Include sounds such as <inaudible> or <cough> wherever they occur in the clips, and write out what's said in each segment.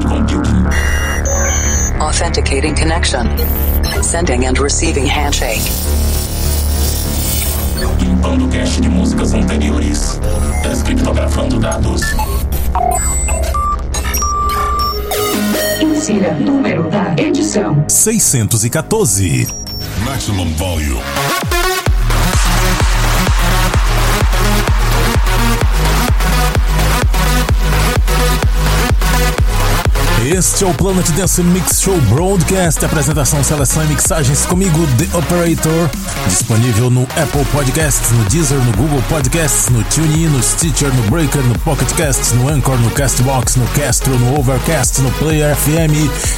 cloud computing. Authenticating connection. Sending and receiving handshake. Limpando cache de músicas anteriores. Descriptografando dados. Insira número da edição. 614. Maximum volume. Este é o Planet Dance Mix Show Broadcast, apresentação, seleção e mixagens comigo, The Operator, disponível no Apple Podcasts, no Deezer, no Google Podcasts, no TuneIn, no Stitcher, no Breaker, no Pocket Casts, no Anchor, no Castbox, no Castro, no Overcast, no Player FM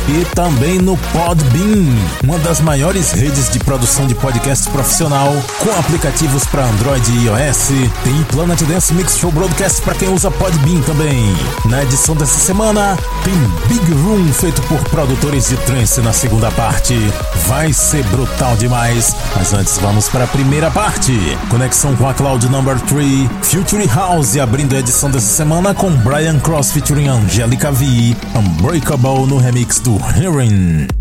e também no Podbean, uma das maiores redes de produção de podcast profissional, com aplicativos para Android e iOS. Tem Planet Dance Mix Show Broadcast para quem usa Podbean também. Na edição dessa semana, tem Big Room feito por produtores de trance na segunda parte. Vai ser brutal demais. Mas antes vamos para a primeira parte. Conexão com a Cloud Number 3, Future House abrindo a edição dessa semana com Brian Cross featuring Angelica V, Unbreakable no remix do Hearing.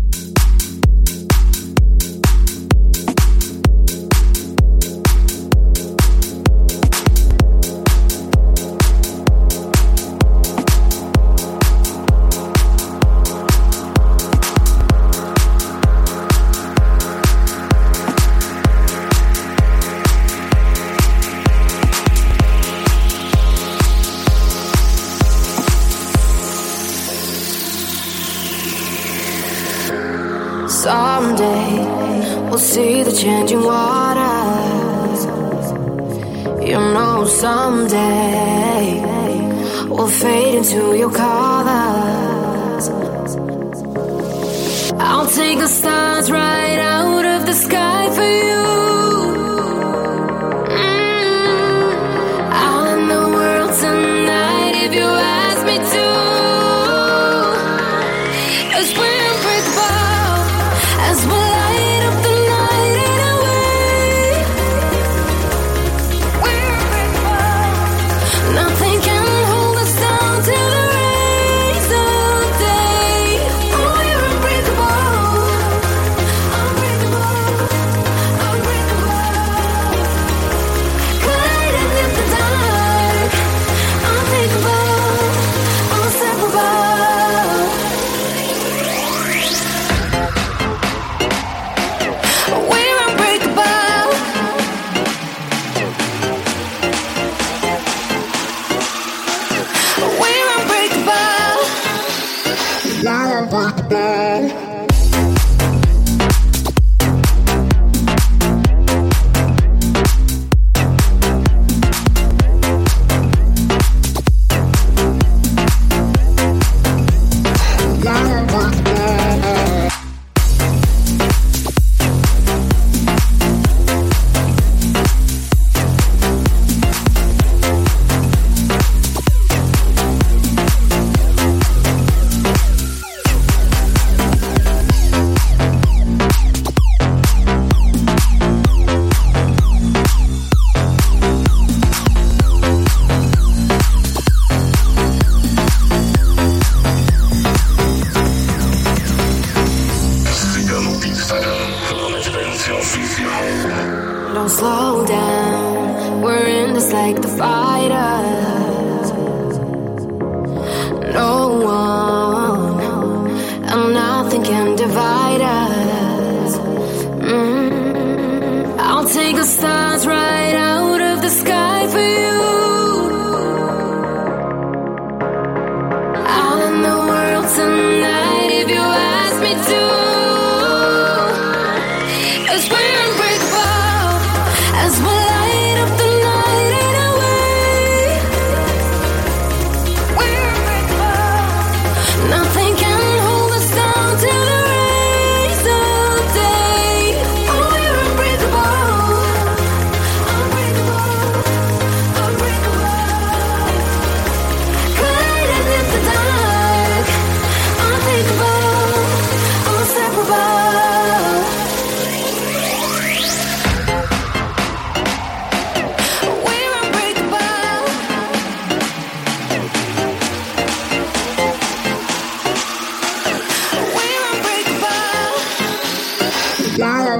Changing waters. You know, someday we'll fade into your colors. I'll take the stars right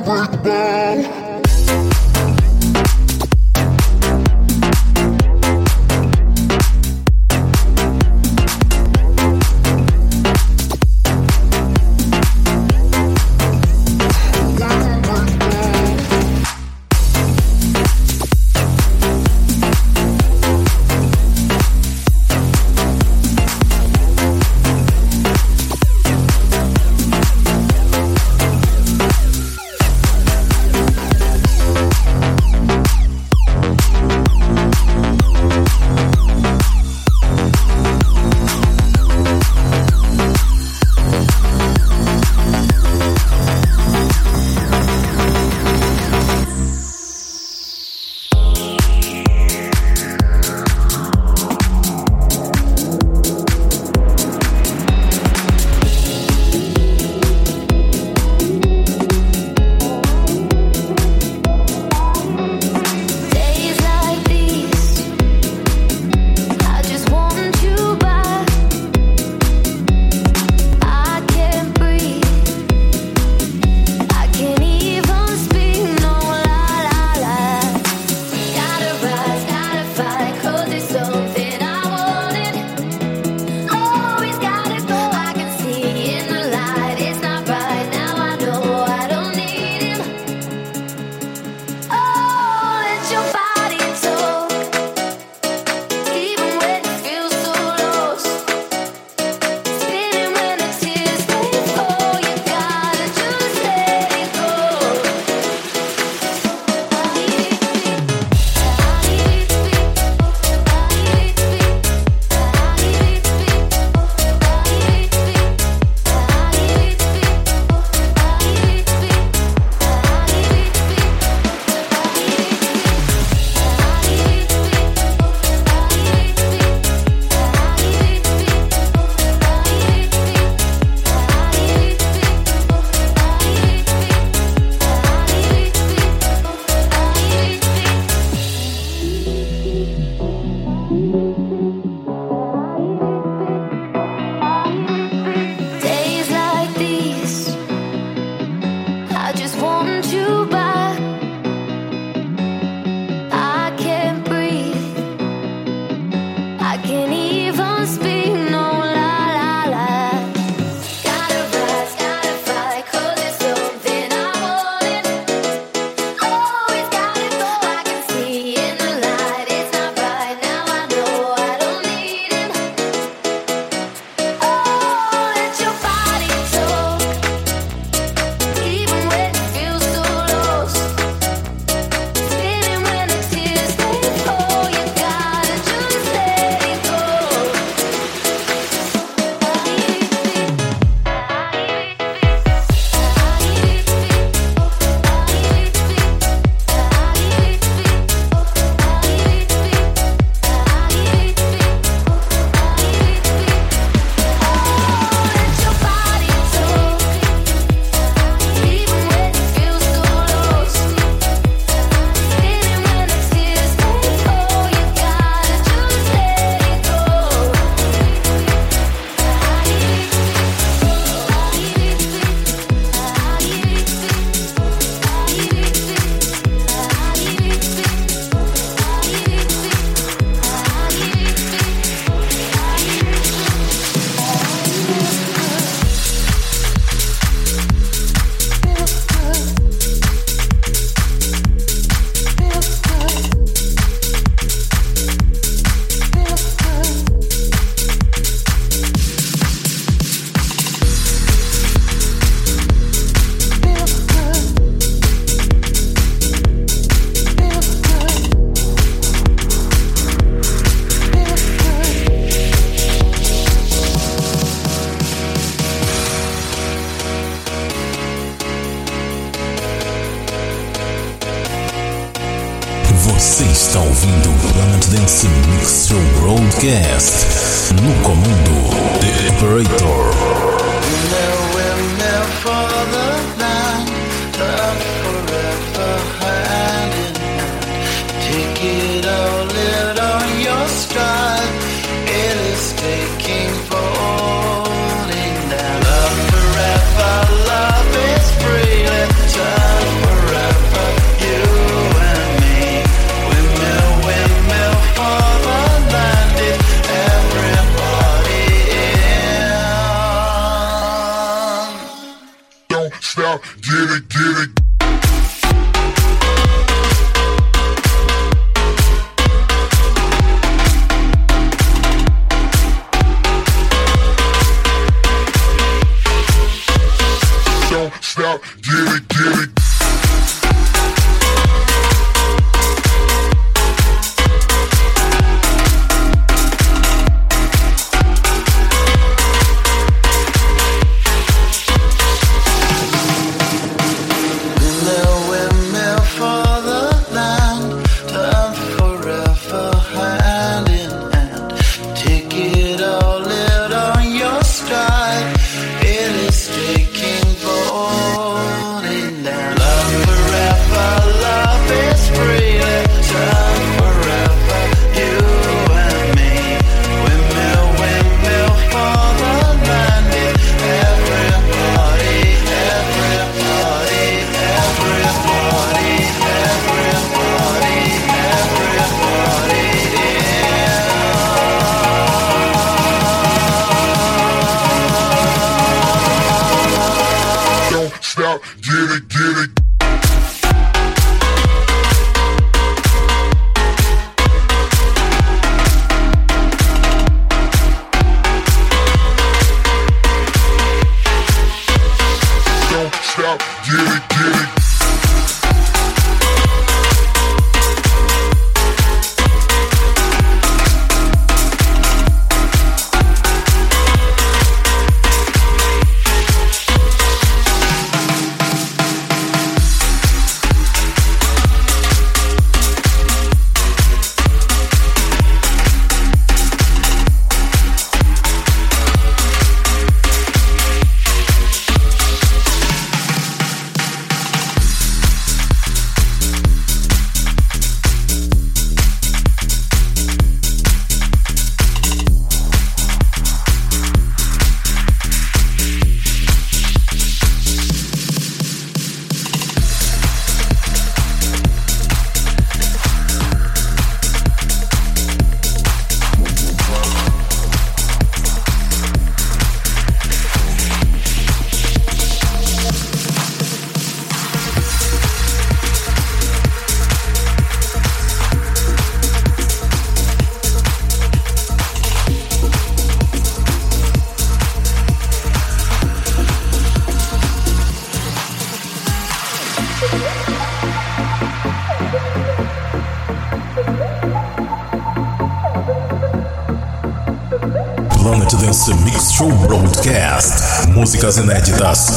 break the. Músicas inéditas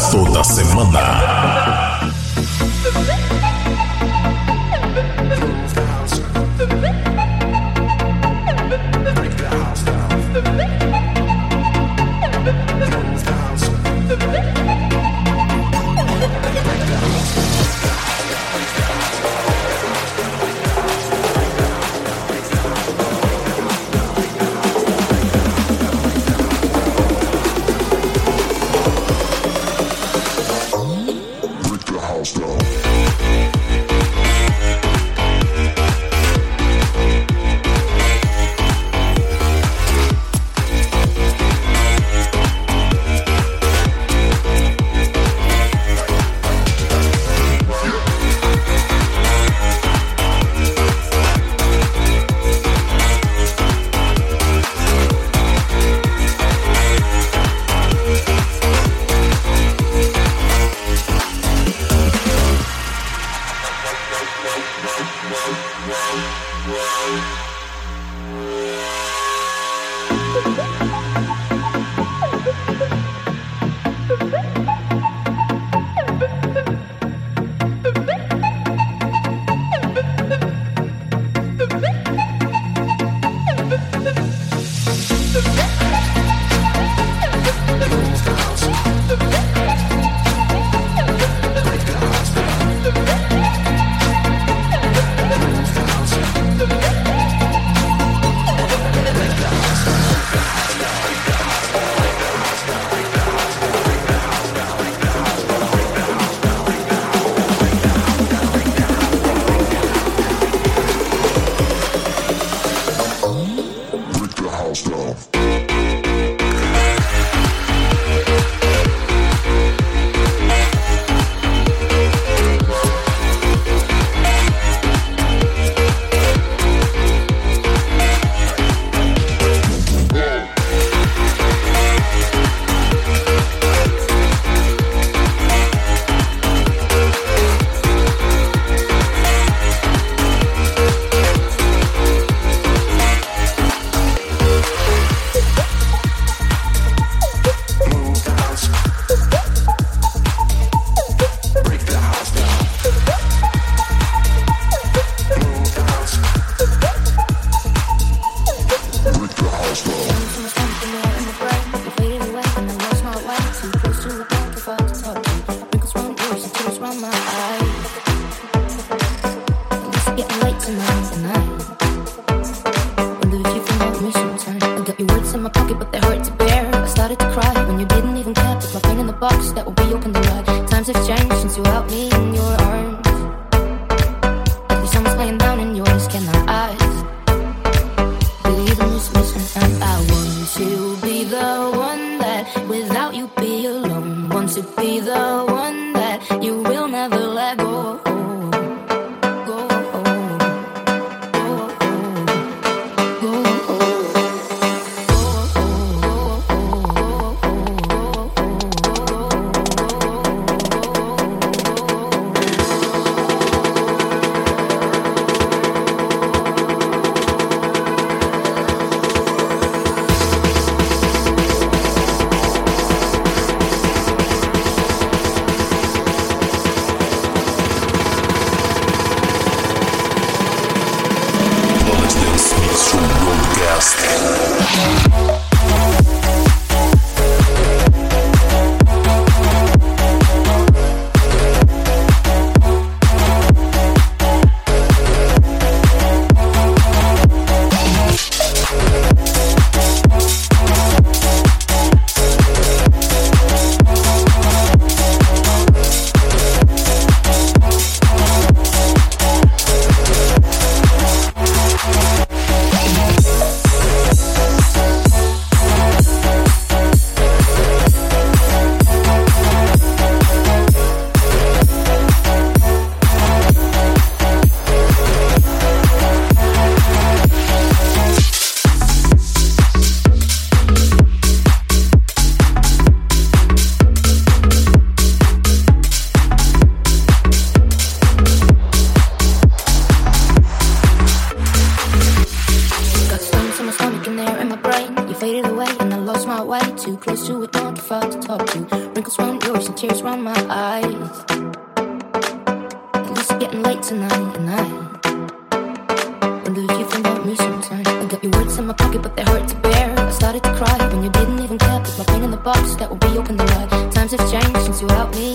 Your words in my pocket, but they hurt to bear. I started to cry when you didn't even care. Put my pain in the box that will be open tonight. Times have changed since you helped me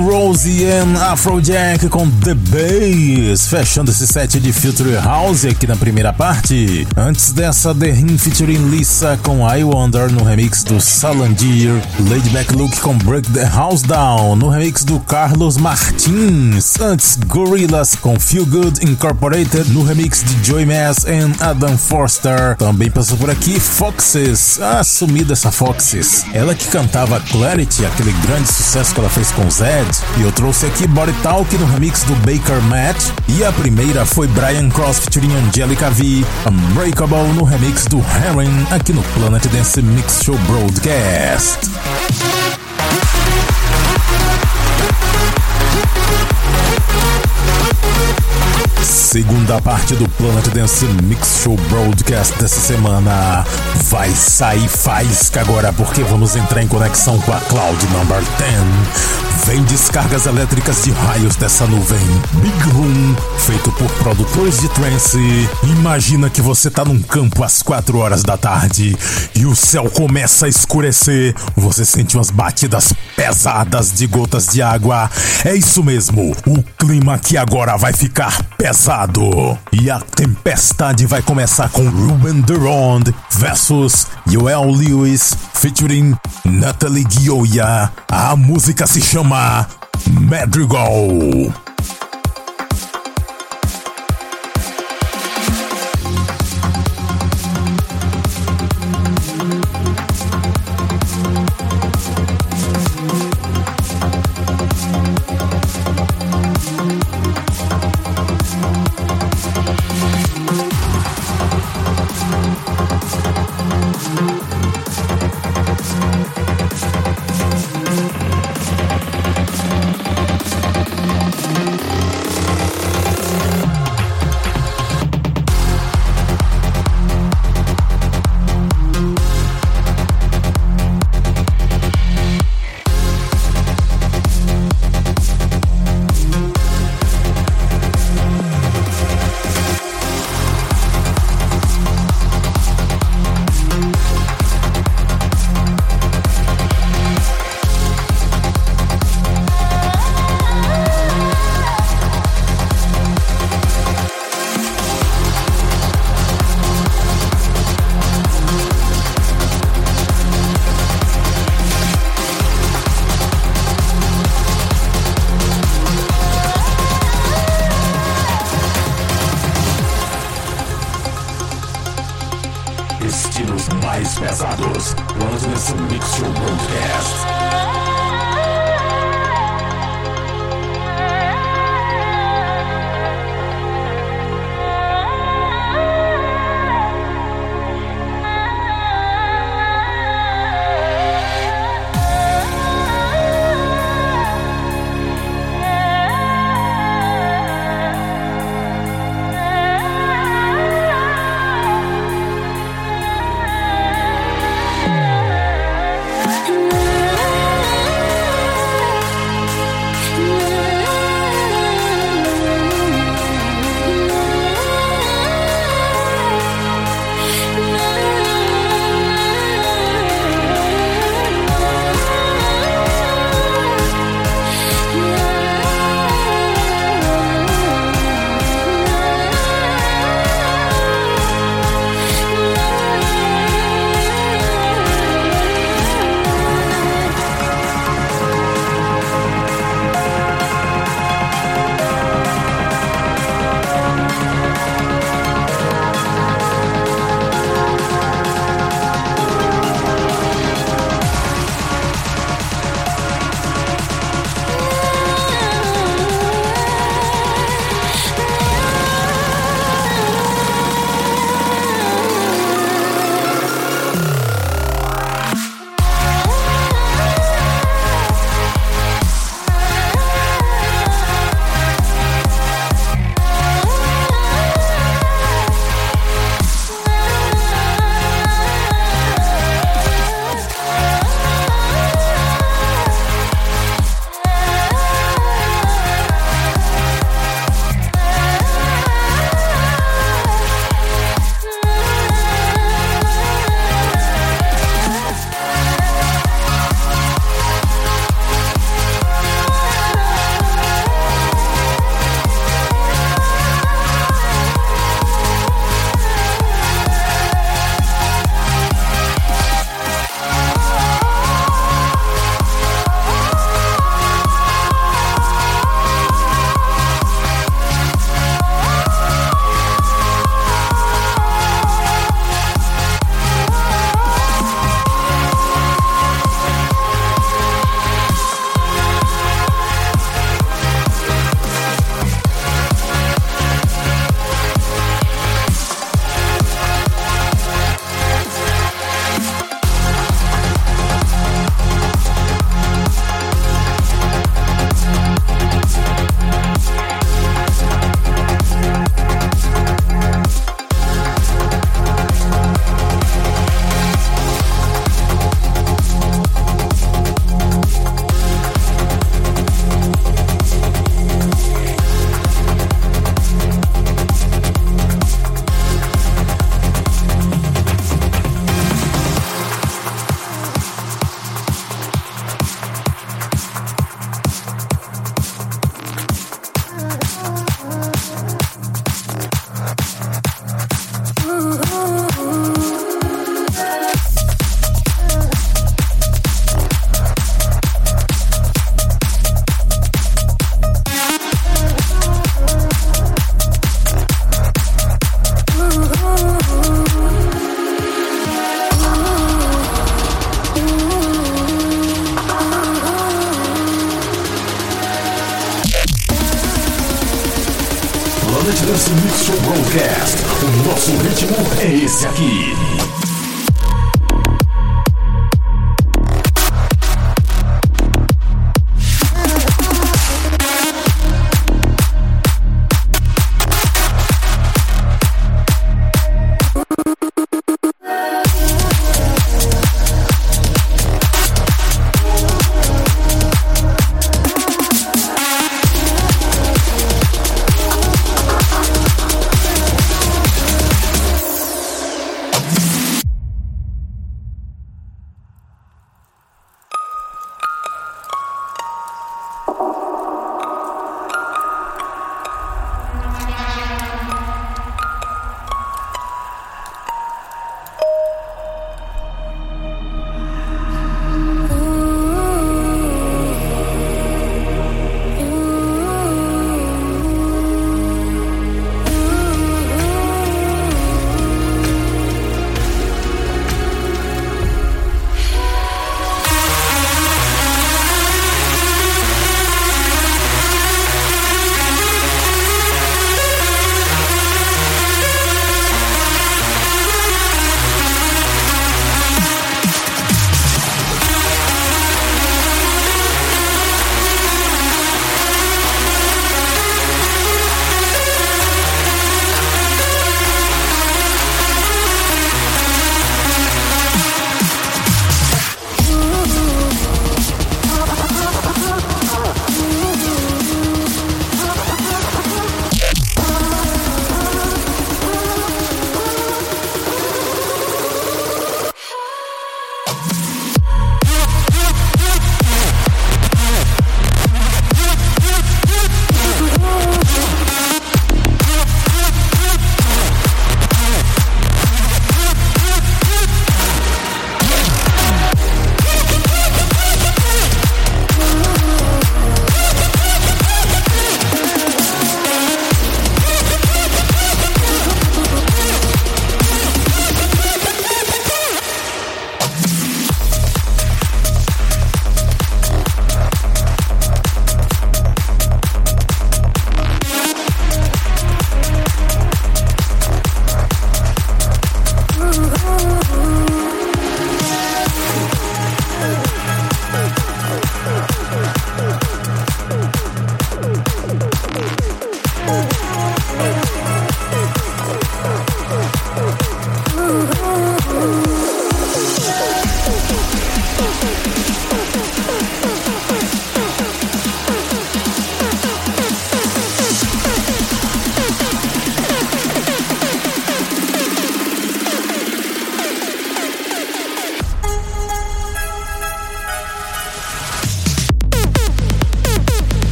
com Rosie and Afrojack com The Bass, fechando esse set de Future House aqui na primeira parte. Antes dessa, The Him featuring Lisa com I Wonder no remix do Salandir, Lady Back Luke com Break the House Down no remix do Carlos Martins. Antes, Gorillaz com Feel Good Incorporated no remix de Joy Mass and Adam Forster. Também passou por aqui Foxes, a sumida essa Foxes. Ela que cantava Clarity, aquele grande sucesso que ela fez com Zed. E eu trouxe aqui Body Talk no remix do Baker Matt. E a primeira foi Brian Cross featuring Angelica V, Unbreakable no remix do Heron aqui no Planet Dance Mix Show Broadcast. Segunda parte do Planet Dance Mix Show Broadcast dessa semana vai sair faísca agora porque vamos entrar em conexão com a Cloud Number 10. Vem descargas elétricas de raios dessa nuvem. Big Room, feito por produtores de trance. Imagina que você tá num campo às 4 horas da tarde e o céu começa a escurecer. Você sente umas batidas pesadas de gotas de água. É isso mesmo, o clima aqui agora vai ficar pesado. E a tempestade vai começar com Ruben Durand versus Joel Lewis featuring Natalie Gioia. A música se chama Madrigal.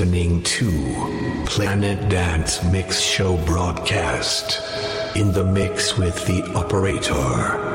Listening to Planet Dance Mix Show broadcast in the mix with the operator.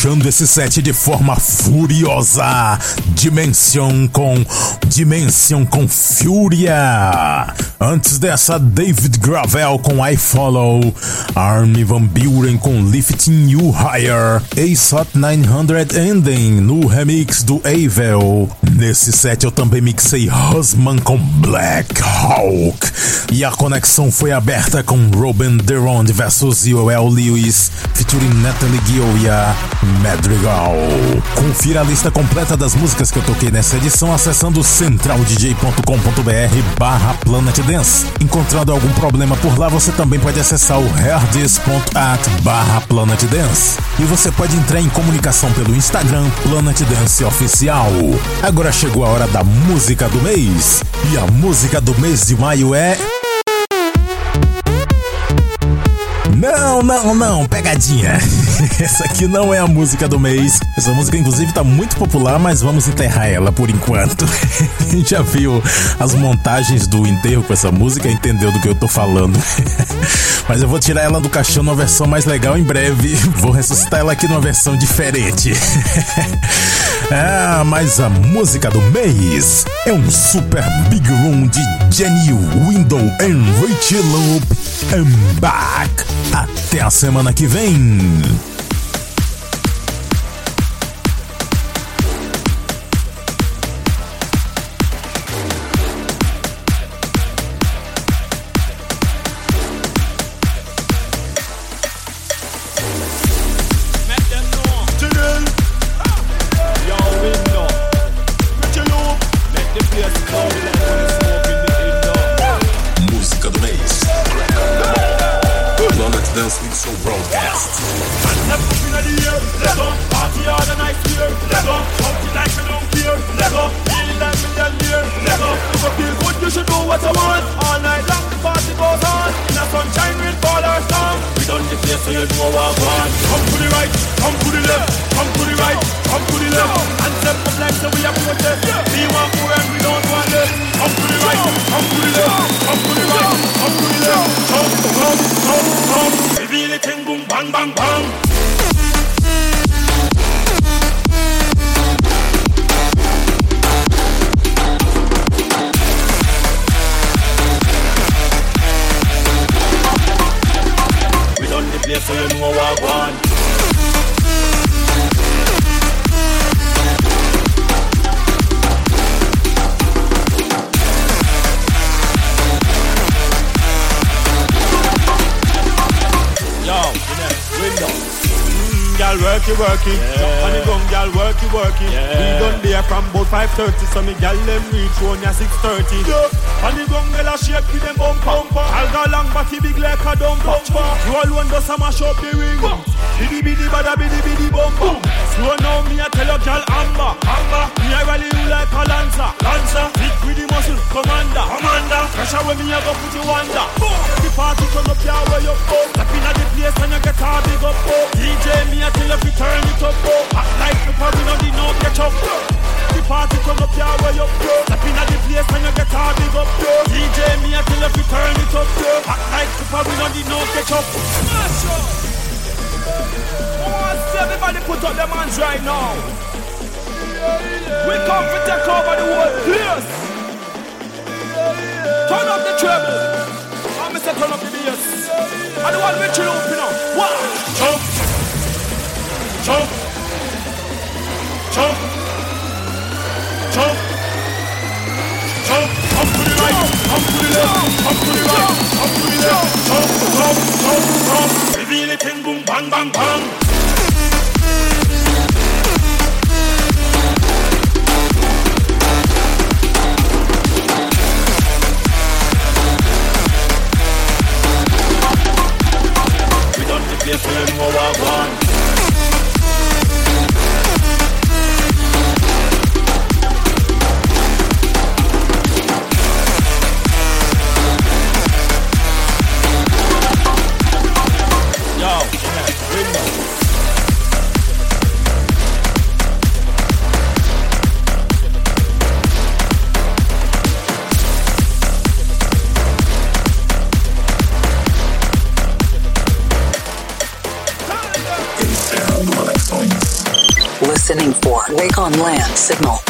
Fechando esse set de forma furiosa, Dimension com Dimension com Fúria. Antes dessa, David Gravel com I Follow, Armin Van Buren com Lifting You Higher, ASOT 900 Ending no remix do Avel. Nesse set eu também mixei Husman com Black Hawk. E a conexão foi aberta com Robin Durand versus Yoel Lewis, featuring Natalie Gioia, Madrigal. Confira a lista completa das músicas que eu toquei nessa edição acessando centraldj.com.br barra Planet Dance. Encontrando algum problema por lá, você também pode acessar o herdis.at barra Planet Dance. E você pode entrar em comunicação pelo Instagram Planet Dance Oficial. Agora chegou a hora da música do mês. E a música do mês de maio é. Não, não, não, pegadinha. <laughs> Essa aqui não é a música do mês. Essa música, inclusive, tá muito popular, mas vamos enterrar ela por enquanto. <laughs> Quem já viu as montagens do enterro com essa música entendeu do que eu tô falando. <laughs> Mas eu vou tirar ela do caixão numa versão mais legal em breve. Vou ressuscitar ela aqui numa versão diferente. Ah, mas a música do mês é um super big room de Jenny Window and Richie Loop and back. Até a semana que vem. this so broadcast. Yeah. Let Party all the night like don't care, you feel good, you should do what want. All night long, the party goes on. In the sunshine, We you Come to the right, come to the left. Come to the right, come to the left. Up so we have We want more and we don't want less. Come to the right, come to the left. Come to the right, come to the left. Come, come, come, come. Bang, bang, bang. slave you know what I want Girl, work it, work it. Yeah. On the gun, girl, work it, work it. Yeah. We done there from about 5.30, so me girl them reach home ya 6.30. Yeah. On the gun, girl, a shake with them bumper. I'll go long body big like a dumper. You alone does a mash up the ring. Biddy biddy bada biddy biddy bumper. Slow now, me a tell your girl amber. Amber. Me a rally you like a lancer. Lancer. Big with the muscle, commander. Commander. Pressure when me a go put you under. The party turn up ya where you go. Step in at the place and you get a big up. Oh. DJ me a tell you fi turn it up. Oh. Act like people we no need no ketchup. The party turn up ya where you go. Step in at the place and you get a big up. Oh. DJ me a tell you fi turn it up. Oh. Act like people we no need no ketchup. Up. Put up their hands right now. We come to take over the whole place. Turn up the treble. I'm Mr. Turn up the bass. Want to chill up, you know. What? Jump. Jump. Jump. Jump. Jump. Up to the right. Up to the left. Up to the right. Up to the left. Jump. Jump. Jump. Jump. Reveal it in boom. Bang. Bang. Bang. our one. Wake on Land Signal.